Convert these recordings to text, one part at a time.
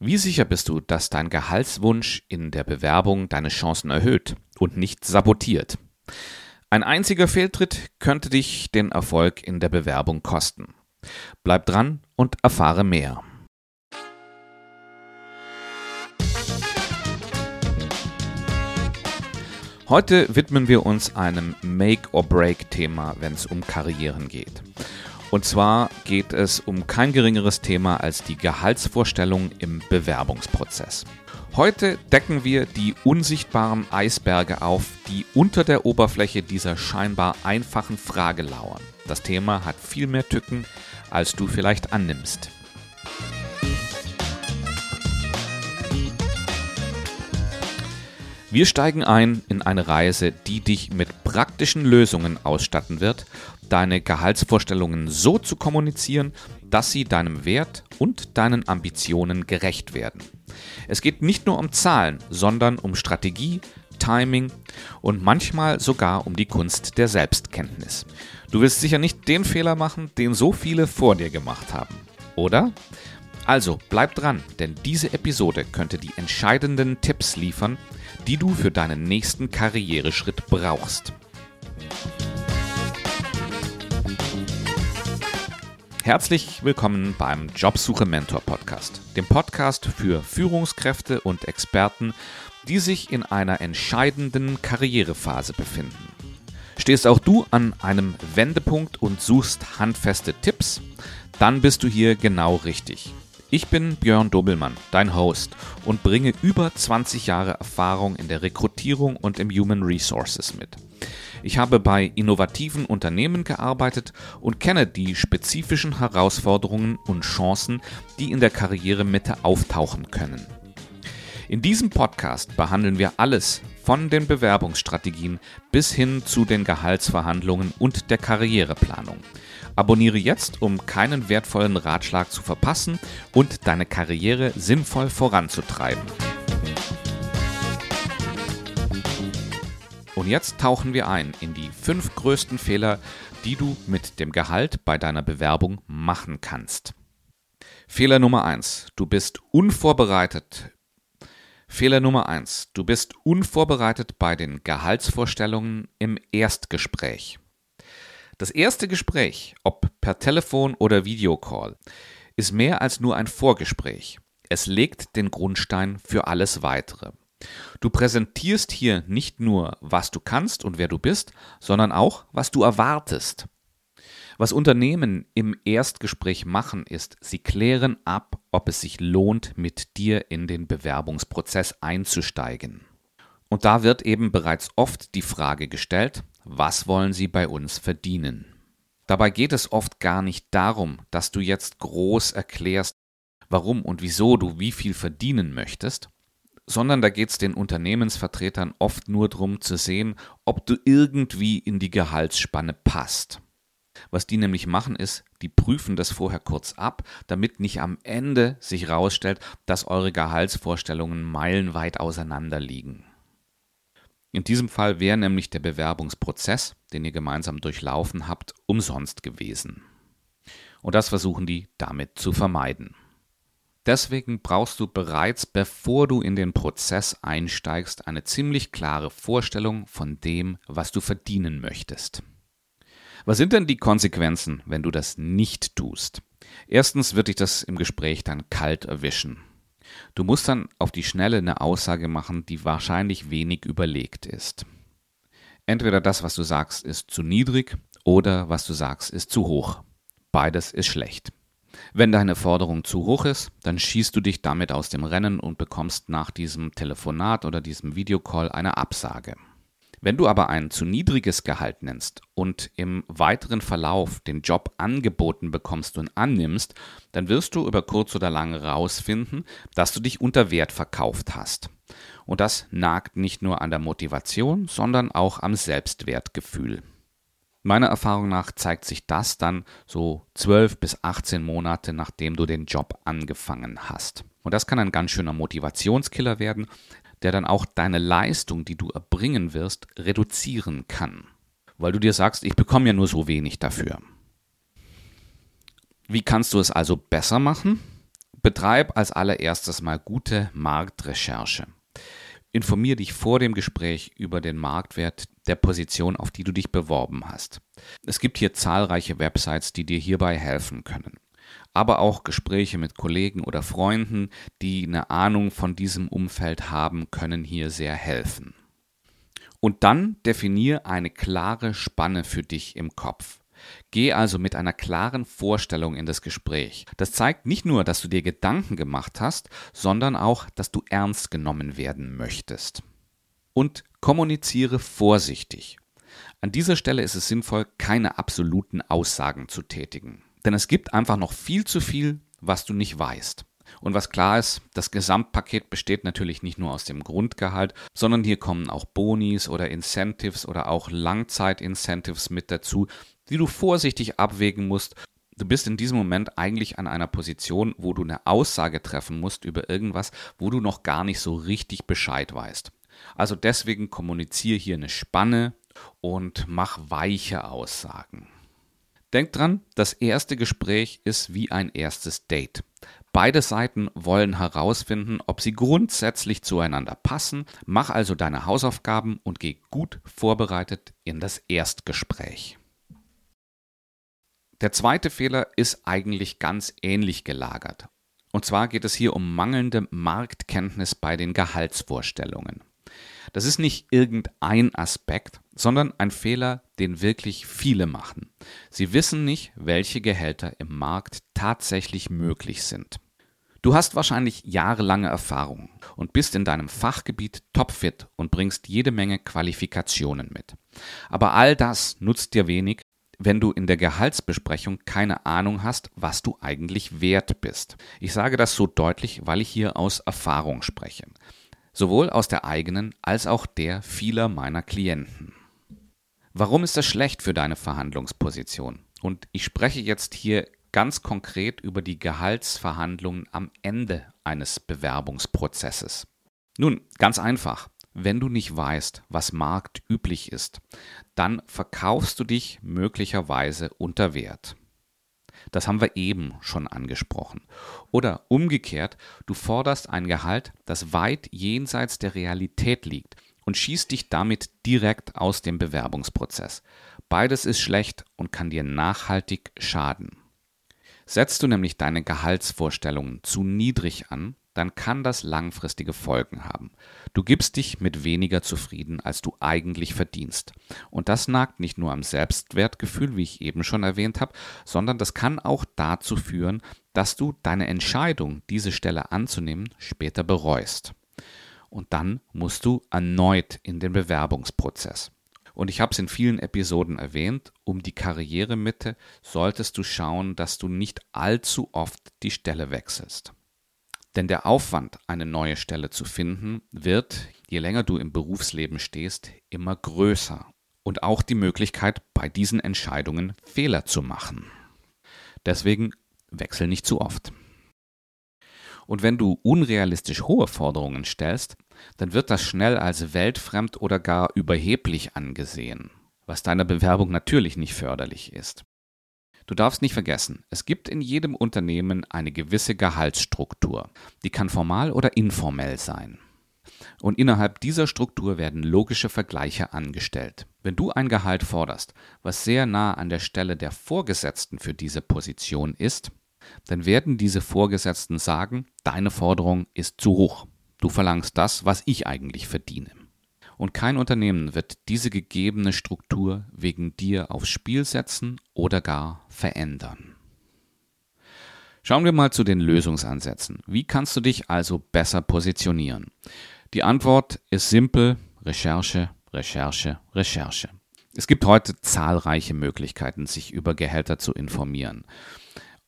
Wie sicher bist du, dass dein Gehaltswunsch in der Bewerbung deine Chancen erhöht und nicht sabotiert? Ein einziger Fehltritt könnte dich den Erfolg in der Bewerbung kosten. Bleib dran und erfahre mehr. Heute widmen wir uns einem Make-or-Break-Thema, wenn es um Karrieren geht. Und zwar geht es um kein geringeres Thema als die Gehaltsvorstellung im Bewerbungsprozess. Heute decken wir die unsichtbaren Eisberge auf, die unter der Oberfläche dieser scheinbar einfachen Frage lauern. Das Thema hat viel mehr Tücken, als du vielleicht annimmst. Wir steigen ein in eine Reise, die dich mit praktischen Lösungen ausstatten wird, deine Gehaltsvorstellungen so zu kommunizieren, dass sie deinem Wert und deinen Ambitionen gerecht werden. Es geht nicht nur um Zahlen, sondern um Strategie, Timing und manchmal sogar um die Kunst der Selbstkenntnis. Du willst sicher nicht den Fehler machen, den so viele vor dir gemacht haben, oder? Also bleib dran, denn diese Episode könnte die entscheidenden Tipps liefern, die du für deinen nächsten Karriereschritt brauchst. Herzlich willkommen beim Jobsuche Mentor Podcast, dem Podcast für Führungskräfte und Experten, die sich in einer entscheidenden Karrierephase befinden. Stehst auch du an einem Wendepunkt und suchst handfeste Tipps? Dann bist du hier genau richtig. Ich bin Björn Dobelmann, dein Host und bringe über 20 Jahre Erfahrung in der Rekrutierung und im Human Resources mit. Ich habe bei innovativen Unternehmen gearbeitet und kenne die spezifischen Herausforderungen und Chancen, die in der Karrieremitte auftauchen können. In diesem Podcast behandeln wir alles von den Bewerbungsstrategien bis hin zu den Gehaltsverhandlungen und der Karriereplanung. Abonniere jetzt, um keinen wertvollen Ratschlag zu verpassen und deine Karriere sinnvoll voranzutreiben. Und jetzt tauchen wir ein in die fünf größten Fehler, die du mit dem Gehalt bei deiner Bewerbung machen kannst. Fehler Nummer eins: Du bist unvorbereitet. Fehler Nummer eins: Du bist unvorbereitet bei den Gehaltsvorstellungen im Erstgespräch. Das erste Gespräch, ob per Telefon oder Videocall, ist mehr als nur ein Vorgespräch. Es legt den Grundstein für alles weitere. Du präsentierst hier nicht nur, was du kannst und wer du bist, sondern auch, was du erwartest. Was Unternehmen im Erstgespräch machen, ist, sie klären ab, ob es sich lohnt, mit dir in den Bewerbungsprozess einzusteigen. Und da wird eben bereits oft die Frage gestellt, was wollen sie bei uns verdienen? Dabei geht es oft gar nicht darum, dass du jetzt groß erklärst, warum und wieso du wie viel verdienen möchtest, sondern da geht es den Unternehmensvertretern oft nur darum zu sehen, ob du irgendwie in die Gehaltsspanne passt. Was die nämlich machen ist, die prüfen das vorher kurz ab, damit nicht am Ende sich herausstellt, dass eure Gehaltsvorstellungen meilenweit auseinander liegen. In diesem Fall wäre nämlich der Bewerbungsprozess, den ihr gemeinsam durchlaufen habt, umsonst gewesen. Und das versuchen die damit zu vermeiden. Deswegen brauchst du bereits, bevor du in den Prozess einsteigst, eine ziemlich klare Vorstellung von dem, was du verdienen möchtest. Was sind denn die Konsequenzen, wenn du das nicht tust? Erstens wird dich das im Gespräch dann kalt erwischen. Du musst dann auf die Schnelle eine Aussage machen, die wahrscheinlich wenig überlegt ist. Entweder das, was du sagst, ist zu niedrig oder was du sagst, ist zu hoch. Beides ist schlecht. Wenn deine Forderung zu hoch ist, dann schießt du dich damit aus dem Rennen und bekommst nach diesem Telefonat oder diesem Videocall eine Absage. Wenn du aber ein zu niedriges Gehalt nennst und im weiteren Verlauf den Job angeboten bekommst und annimmst, dann wirst du über kurz oder lang herausfinden, dass du dich unter Wert verkauft hast. Und das nagt nicht nur an der Motivation, sondern auch am Selbstwertgefühl. Meiner Erfahrung nach zeigt sich das dann so 12 bis 18 Monate, nachdem du den Job angefangen hast. Und das kann ein ganz schöner Motivationskiller werden, der dann auch deine Leistung, die du erbringen wirst, reduzieren kann. Weil du dir sagst, ich bekomme ja nur so wenig dafür. Wie kannst du es also besser machen? Betreib als allererstes mal gute Marktrecherche. Informier dich vor dem Gespräch über den Marktwert der Position, auf die du dich beworben hast. Es gibt hier zahlreiche Websites, die dir hierbei helfen können. Aber auch Gespräche mit Kollegen oder Freunden, die eine Ahnung von diesem Umfeld haben, können hier sehr helfen. Und dann definier eine klare Spanne für dich im Kopf. Geh also mit einer klaren Vorstellung in das Gespräch. Das zeigt nicht nur, dass du dir Gedanken gemacht hast, sondern auch, dass du ernst genommen werden möchtest. Und kommuniziere vorsichtig. An dieser Stelle ist es sinnvoll, keine absoluten Aussagen zu tätigen. Denn es gibt einfach noch viel zu viel, was du nicht weißt. Und was klar ist, das Gesamtpaket besteht natürlich nicht nur aus dem Grundgehalt, sondern hier kommen auch Bonis oder Incentives oder auch Langzeit-Incentives mit dazu, die du vorsichtig abwägen musst. Du bist in diesem Moment eigentlich an einer Position, wo du eine Aussage treffen musst über irgendwas, wo du noch gar nicht so richtig Bescheid weißt. Also deswegen kommuniziere hier eine Spanne und mach weiche Aussagen. Denk dran, das erste Gespräch ist wie ein erstes Date. Beide Seiten wollen herausfinden, ob sie grundsätzlich zueinander passen. Mach also deine Hausaufgaben und geh gut vorbereitet in das Erstgespräch. Der zweite Fehler ist eigentlich ganz ähnlich gelagert. Und zwar geht es hier um mangelnde Marktkenntnis bei den Gehaltsvorstellungen. Das ist nicht irgendein Aspekt, sondern ein Fehler, den wirklich viele machen. Sie wissen nicht, welche Gehälter im Markt tatsächlich möglich sind. Du hast wahrscheinlich jahrelange Erfahrung und bist in deinem Fachgebiet topfit und bringst jede Menge Qualifikationen mit. Aber all das nutzt dir wenig, wenn du in der Gehaltsbesprechung keine Ahnung hast, was du eigentlich wert bist. Ich sage das so deutlich, weil ich hier aus Erfahrung spreche. Sowohl aus der eigenen als auch der vieler meiner Klienten. Warum ist das schlecht für deine Verhandlungsposition? Und ich spreche jetzt hier ganz konkret über die Gehaltsverhandlungen am Ende eines Bewerbungsprozesses. Nun, ganz einfach. Wenn du nicht weißt, was marktüblich ist, dann verkaufst du dich möglicherweise unter Wert. Das haben wir eben schon angesprochen. Oder umgekehrt, du forderst ein Gehalt, das weit jenseits der Realität liegt und schießt dich damit direkt aus dem Bewerbungsprozess. Beides ist schlecht und kann dir nachhaltig schaden. Setzt du nämlich deine Gehaltsvorstellungen zu niedrig an, dann kann das langfristige Folgen haben. Du gibst dich mit weniger zufrieden, als du eigentlich verdienst. Und das nagt nicht nur am Selbstwertgefühl, wie ich eben schon erwähnt habe, sondern das kann auch dazu führen, dass du deine Entscheidung, diese Stelle anzunehmen, später bereust. Und dann musst du erneut in den Bewerbungsprozess. Und ich habe es in vielen Episoden erwähnt, um die Karrieremitte solltest du schauen, dass du nicht allzu oft die Stelle wechselst. Denn der Aufwand, eine neue Stelle zu finden, wird, je länger du im Berufsleben stehst, immer größer. Und auch die Möglichkeit, bei diesen Entscheidungen Fehler zu machen. Deswegen wechsel nicht zu oft. Und wenn du unrealistisch hohe Forderungen stellst, dann wird das schnell als weltfremd oder gar überheblich angesehen, was deiner Bewerbung natürlich nicht förderlich ist. Du darfst nicht vergessen, es gibt in jedem Unternehmen eine gewisse Gehaltsstruktur. Die kann formal oder informell sein. Und innerhalb dieser Struktur werden logische Vergleiche angestellt. Wenn du ein Gehalt forderst, was sehr nah an der Stelle der Vorgesetzten für diese Position ist, dann werden diese Vorgesetzten sagen, deine Forderung ist zu hoch. Du verlangst das, was ich eigentlich verdiene und kein Unternehmen wird diese gegebene Struktur wegen dir aufs Spiel setzen oder gar verändern. Schauen wir mal zu den Lösungsansätzen. Wie kannst du dich also besser positionieren? Die Antwort ist simpel, Recherche, Recherche, Recherche. Es gibt heute zahlreiche Möglichkeiten, sich über Gehälter zu informieren.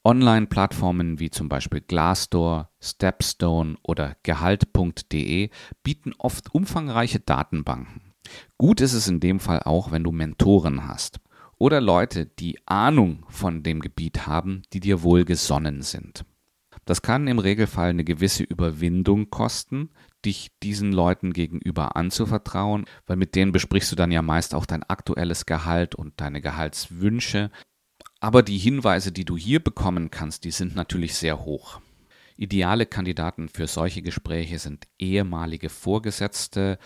Online-Plattformen wie zum Beispiel Glassdoor, Stepstone oder Gehalt.de bieten oft umfangreiche Datenbanken. Gut ist es in dem Fall auch, wenn du Mentoren hast oder Leute, die Ahnung von dem Gebiet haben, die dir wohlgesonnen sind. Das kann im Regelfall eine gewisse Überwindung kosten, dich diesen Leuten gegenüber anzuvertrauen, weil mit denen besprichst du dann ja meist auch dein aktuelles Gehalt und deine Gehaltswünsche aber die Hinweise, die du hier bekommen kannst, die sind natürlich sehr hoch. Ideale Kandidaten für solche Gespräche sind ehemalige Vorgesetzte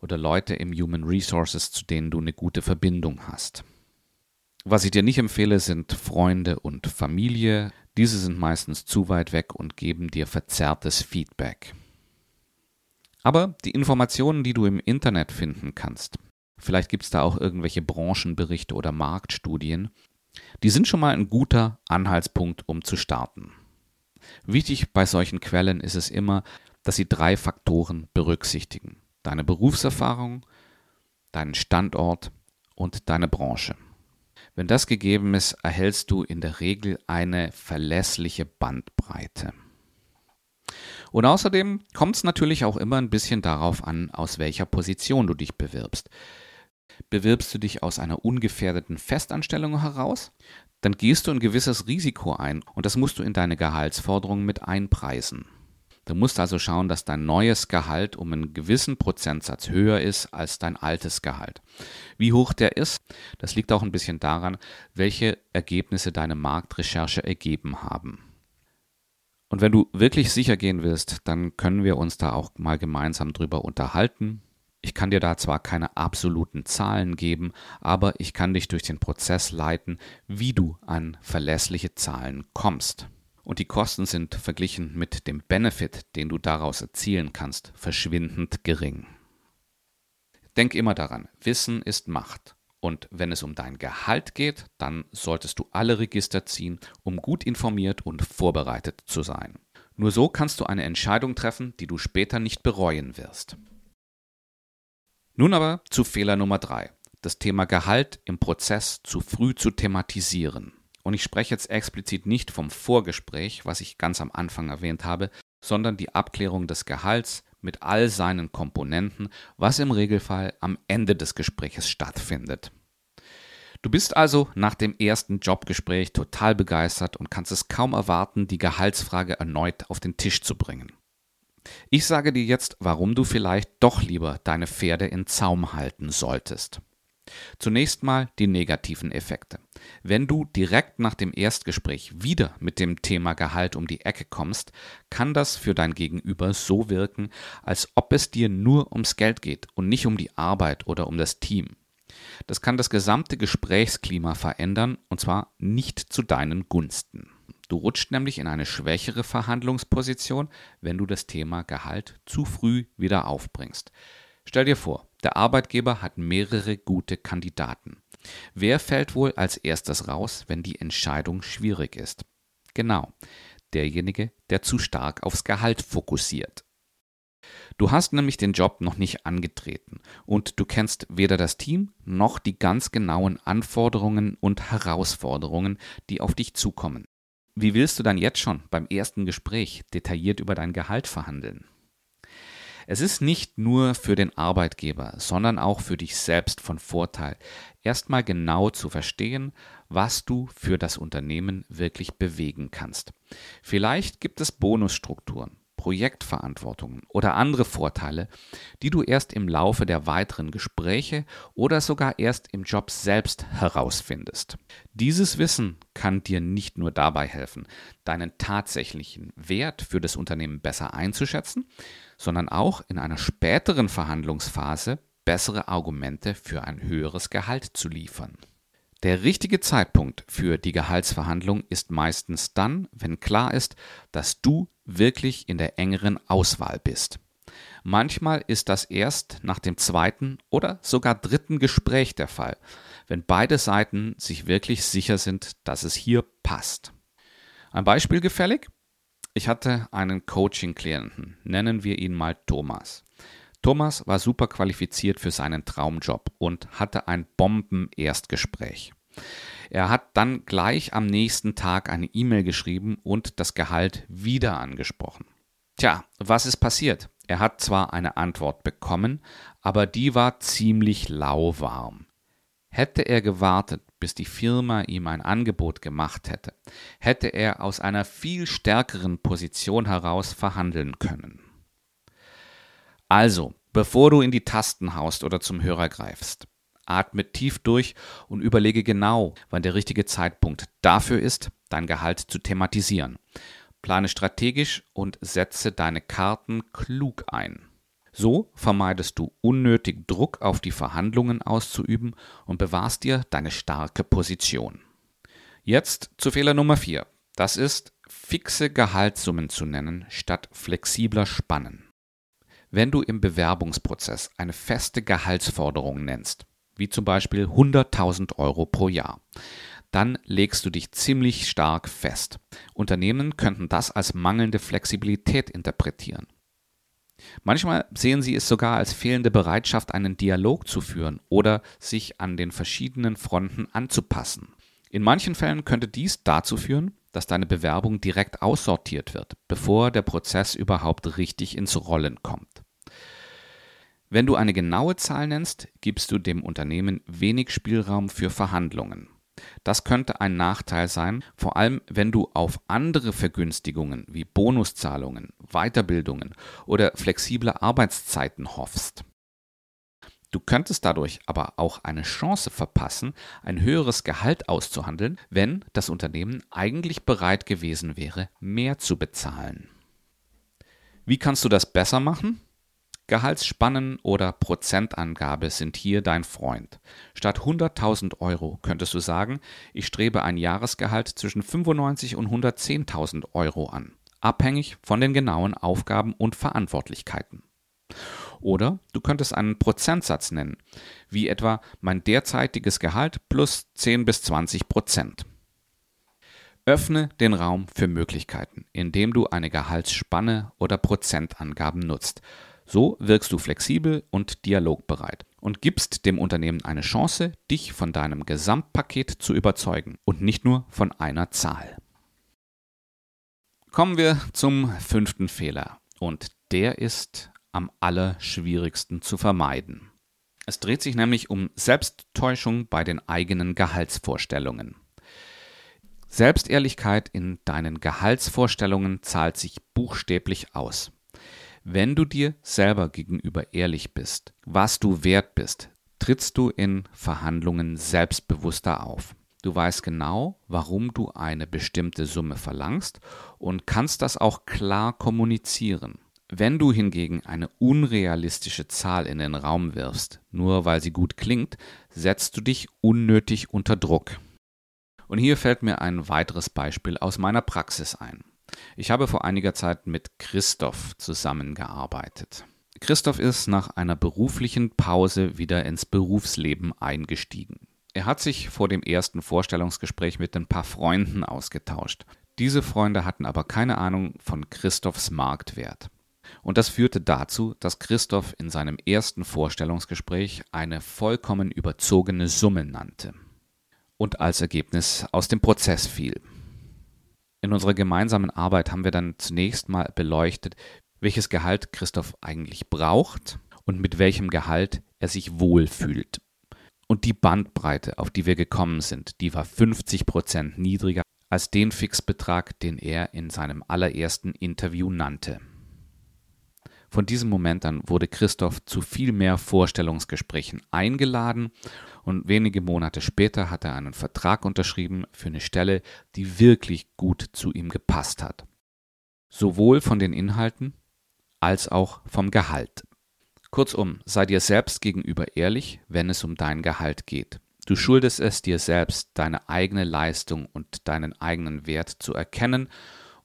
oder Leute im Human Resources, zu denen du eine gute Verbindung hast. Was ich dir nicht empfehle, sind Freunde und Familie. Diese sind meistens zu weit weg und geben dir verzerrtes Feedback. Aber die Informationen, die du im Internet finden kannst, vielleicht gibt es da auch irgendwelche Branchenberichte oder Marktstudien, die sind schon mal ein guter Anhaltspunkt, um zu starten. Wichtig bei solchen Quellen ist es immer, dass sie drei Faktoren berücksichtigen. Deine Berufserfahrung, deinen Standort und deine Branche. Wenn das gegeben ist, erhältst du in der Regel eine verlässliche Bandbreite. Und außerdem kommt es natürlich auch immer ein bisschen darauf an, aus welcher Position du dich bewirbst. Bewirbst du dich aus einer ungefährdeten Festanstellung heraus, dann gehst du ein gewisses Risiko ein und das musst du in deine Gehaltsforderungen mit einpreisen. Du musst also schauen, dass dein neues Gehalt um einen gewissen Prozentsatz höher ist als dein altes Gehalt. Wie hoch der ist, das liegt auch ein bisschen daran, welche Ergebnisse deine Marktrecherche ergeben haben. Und wenn du wirklich sicher gehen willst, dann können wir uns da auch mal gemeinsam drüber unterhalten. Ich kann dir da zwar keine absoluten Zahlen geben, aber ich kann dich durch den Prozess leiten, wie du an verlässliche Zahlen kommst. Und die Kosten sind verglichen mit dem Benefit, den du daraus erzielen kannst, verschwindend gering. Denk immer daran, Wissen ist Macht. Und wenn es um dein Gehalt geht, dann solltest du alle Register ziehen, um gut informiert und vorbereitet zu sein. Nur so kannst du eine Entscheidung treffen, die du später nicht bereuen wirst. Nun aber zu Fehler Nummer drei: Das Thema Gehalt im Prozess zu früh zu thematisieren. Und ich spreche jetzt explizit nicht vom Vorgespräch, was ich ganz am Anfang erwähnt habe, sondern die Abklärung des Gehalts mit all seinen Komponenten, was im Regelfall am Ende des Gespräches stattfindet. Du bist also nach dem ersten Jobgespräch total begeistert und kannst es kaum erwarten, die Gehaltsfrage erneut auf den Tisch zu bringen. Ich sage dir jetzt, warum du vielleicht doch lieber deine Pferde in Zaum halten solltest. Zunächst mal die negativen Effekte. Wenn du direkt nach dem Erstgespräch wieder mit dem Thema Gehalt um die Ecke kommst, kann das für dein Gegenüber so wirken, als ob es dir nur ums Geld geht und nicht um die Arbeit oder um das Team. Das kann das gesamte Gesprächsklima verändern, und zwar nicht zu deinen Gunsten. Du rutscht nämlich in eine schwächere Verhandlungsposition, wenn du das Thema Gehalt zu früh wieder aufbringst. Stell dir vor, der Arbeitgeber hat mehrere gute Kandidaten. Wer fällt wohl als erstes raus, wenn die Entscheidung schwierig ist? Genau, derjenige, der zu stark aufs Gehalt fokussiert. Du hast nämlich den Job noch nicht angetreten und du kennst weder das Team noch die ganz genauen Anforderungen und Herausforderungen, die auf dich zukommen. Wie willst du dann jetzt schon beim ersten Gespräch detailliert über dein Gehalt verhandeln? Es ist nicht nur für den Arbeitgeber, sondern auch für dich selbst von Vorteil, erstmal genau zu verstehen, was du für das Unternehmen wirklich bewegen kannst. Vielleicht gibt es Bonusstrukturen, Projektverantwortungen oder andere Vorteile, die du erst im Laufe der weiteren Gespräche oder sogar erst im Job selbst herausfindest. Dieses Wissen kann dir nicht nur dabei helfen, deinen tatsächlichen Wert für das Unternehmen besser einzuschätzen, sondern auch in einer späteren Verhandlungsphase bessere Argumente für ein höheres Gehalt zu liefern. Der richtige Zeitpunkt für die Gehaltsverhandlung ist meistens dann, wenn klar ist, dass du wirklich in der engeren Auswahl bist. Manchmal ist das erst nach dem zweiten oder sogar dritten Gespräch der Fall, wenn beide Seiten sich wirklich sicher sind, dass es hier passt. Ein Beispiel gefällig? Ich hatte einen Coaching-Klienten, nennen wir ihn mal Thomas. Thomas war super qualifiziert für seinen Traumjob und hatte ein Bomben-Erstgespräch. Er hat dann gleich am nächsten Tag eine E-Mail geschrieben und das Gehalt wieder angesprochen. Tja, was ist passiert? Er hat zwar eine Antwort bekommen, aber die war ziemlich lauwarm. Hätte er gewartet, bis die Firma ihm ein Angebot gemacht hätte, hätte er aus einer viel stärkeren Position heraus verhandeln können. Also, bevor du in die Tasten haust oder zum Hörer greifst, atme tief durch und überlege genau, wann der richtige Zeitpunkt dafür ist, dein Gehalt zu thematisieren. Plane strategisch und setze deine Karten klug ein. So vermeidest du unnötig Druck auf die Verhandlungen auszuüben und bewahrst dir deine starke Position. Jetzt zu Fehler Nummer 4. Das ist, fixe Gehaltssummen zu nennen statt flexibler Spannen. Wenn du im Bewerbungsprozess eine feste Gehaltsforderung nennst, wie zum Beispiel 100.000 Euro pro Jahr, dann legst du dich ziemlich stark fest. Unternehmen könnten das als mangelnde Flexibilität interpretieren. Manchmal sehen sie es sogar als fehlende Bereitschaft, einen Dialog zu führen oder sich an den verschiedenen Fronten anzupassen. In manchen Fällen könnte dies dazu führen, dass deine Bewerbung direkt aussortiert wird, bevor der Prozess überhaupt richtig ins Rollen kommt. Wenn du eine genaue Zahl nennst, gibst du dem Unternehmen wenig Spielraum für Verhandlungen. Das könnte ein Nachteil sein, vor allem wenn du auf andere Vergünstigungen wie Bonuszahlungen, Weiterbildungen oder flexible Arbeitszeiten hoffst. Du könntest dadurch aber auch eine Chance verpassen, ein höheres Gehalt auszuhandeln, wenn das Unternehmen eigentlich bereit gewesen wäre, mehr zu bezahlen. Wie kannst du das besser machen? Gehaltsspannen oder Prozentangabe sind hier dein Freund. Statt 100.000 Euro könntest du sagen, ich strebe ein Jahresgehalt zwischen 95 und 110.000 Euro an, abhängig von den genauen Aufgaben und Verantwortlichkeiten. Oder du könntest einen Prozentsatz nennen, wie etwa mein derzeitiges Gehalt plus 10 bis 20 Prozent. Öffne den Raum für Möglichkeiten, indem du eine Gehaltsspanne oder Prozentangaben nutzt. So wirkst du flexibel und dialogbereit und gibst dem Unternehmen eine Chance, dich von deinem Gesamtpaket zu überzeugen und nicht nur von einer Zahl. Kommen wir zum fünften Fehler und der ist am allerschwierigsten zu vermeiden. Es dreht sich nämlich um Selbsttäuschung bei den eigenen Gehaltsvorstellungen. Selbstehrlichkeit in deinen Gehaltsvorstellungen zahlt sich buchstäblich aus. Wenn du dir selber gegenüber ehrlich bist, was du wert bist, trittst du in Verhandlungen selbstbewusster auf. Du weißt genau, warum du eine bestimmte Summe verlangst und kannst das auch klar kommunizieren. Wenn du hingegen eine unrealistische Zahl in den Raum wirfst, nur weil sie gut klingt, setzt du dich unnötig unter Druck. Und hier fällt mir ein weiteres Beispiel aus meiner Praxis ein. Ich habe vor einiger Zeit mit Christoph zusammengearbeitet. Christoph ist nach einer beruflichen Pause wieder ins Berufsleben eingestiegen. Er hat sich vor dem ersten Vorstellungsgespräch mit ein paar Freunden ausgetauscht. Diese Freunde hatten aber keine Ahnung von Christophs Marktwert. Und das führte dazu, dass Christoph in seinem ersten Vorstellungsgespräch eine vollkommen überzogene Summe nannte und als Ergebnis aus dem Prozess fiel. In unserer gemeinsamen Arbeit haben wir dann zunächst mal beleuchtet, welches Gehalt Christoph eigentlich braucht und mit welchem Gehalt er sich wohlfühlt. Und die Bandbreite, auf die wir gekommen sind, die war 50 Prozent niedriger als den Fixbetrag, den er in seinem allerersten Interview nannte. Von diesem Moment an wurde Christoph zu viel mehr Vorstellungsgesprächen eingeladen und wenige Monate später hat er einen Vertrag unterschrieben für eine Stelle, die wirklich gut zu ihm gepasst hat. Sowohl von den Inhalten als auch vom Gehalt. Kurzum, sei dir selbst gegenüber ehrlich, wenn es um dein Gehalt geht. Du schuldest es dir selbst, deine eigene Leistung und deinen eigenen Wert zu erkennen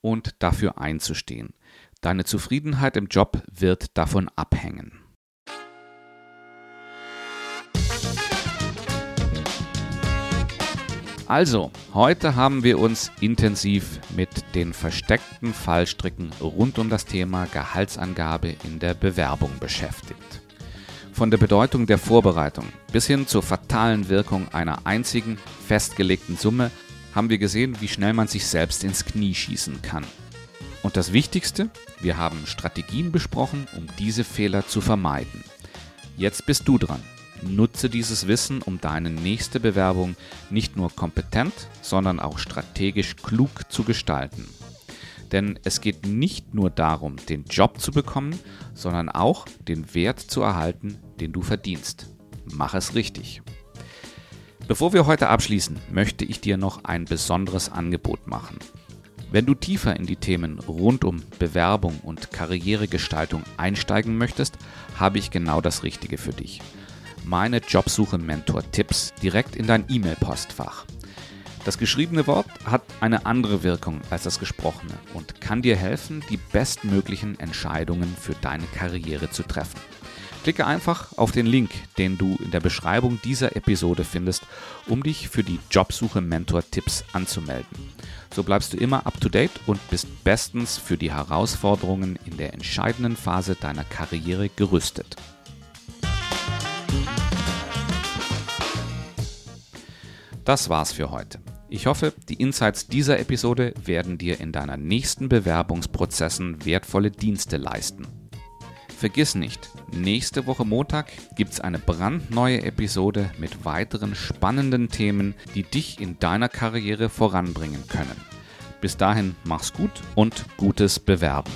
und dafür einzustehen. Deine Zufriedenheit im Job wird davon abhängen. Also, heute haben wir uns intensiv mit den versteckten Fallstricken rund um das Thema Gehaltsangabe in der Bewerbung beschäftigt. Von der Bedeutung der Vorbereitung bis hin zur fatalen Wirkung einer einzigen festgelegten Summe haben wir gesehen, wie schnell man sich selbst ins Knie schießen kann. Und das Wichtigste, wir haben Strategien besprochen, um diese Fehler zu vermeiden. Jetzt bist du dran. Nutze dieses Wissen, um deine nächste Bewerbung nicht nur kompetent, sondern auch strategisch klug zu gestalten. Denn es geht nicht nur darum, den Job zu bekommen, sondern auch den Wert zu erhalten, den du verdienst. Mach es richtig. Bevor wir heute abschließen, möchte ich dir noch ein besonderes Angebot machen. Wenn du tiefer in die Themen rund um Bewerbung und Karrieregestaltung einsteigen möchtest, habe ich genau das Richtige für dich. Meine Jobsuche-Mentor-Tipps direkt in dein E-Mail-Postfach. Das geschriebene Wort hat eine andere Wirkung als das gesprochene und kann dir helfen, die bestmöglichen Entscheidungen für deine Karriere zu treffen. Klicke einfach auf den Link, den du in der Beschreibung dieser Episode findest, um dich für die Jobsuche Mentor Tipps anzumelden. So bleibst du immer up to date und bist bestens für die Herausforderungen in der entscheidenden Phase deiner Karriere gerüstet. Das war's für heute. Ich hoffe, die Insights dieser Episode werden dir in deiner nächsten Bewerbungsprozessen wertvolle Dienste leisten. Vergiss nicht, nächste Woche Montag gibt es eine brandneue Episode mit weiteren spannenden Themen, die dich in deiner Karriere voranbringen können. Bis dahin mach's gut und gutes Bewerben.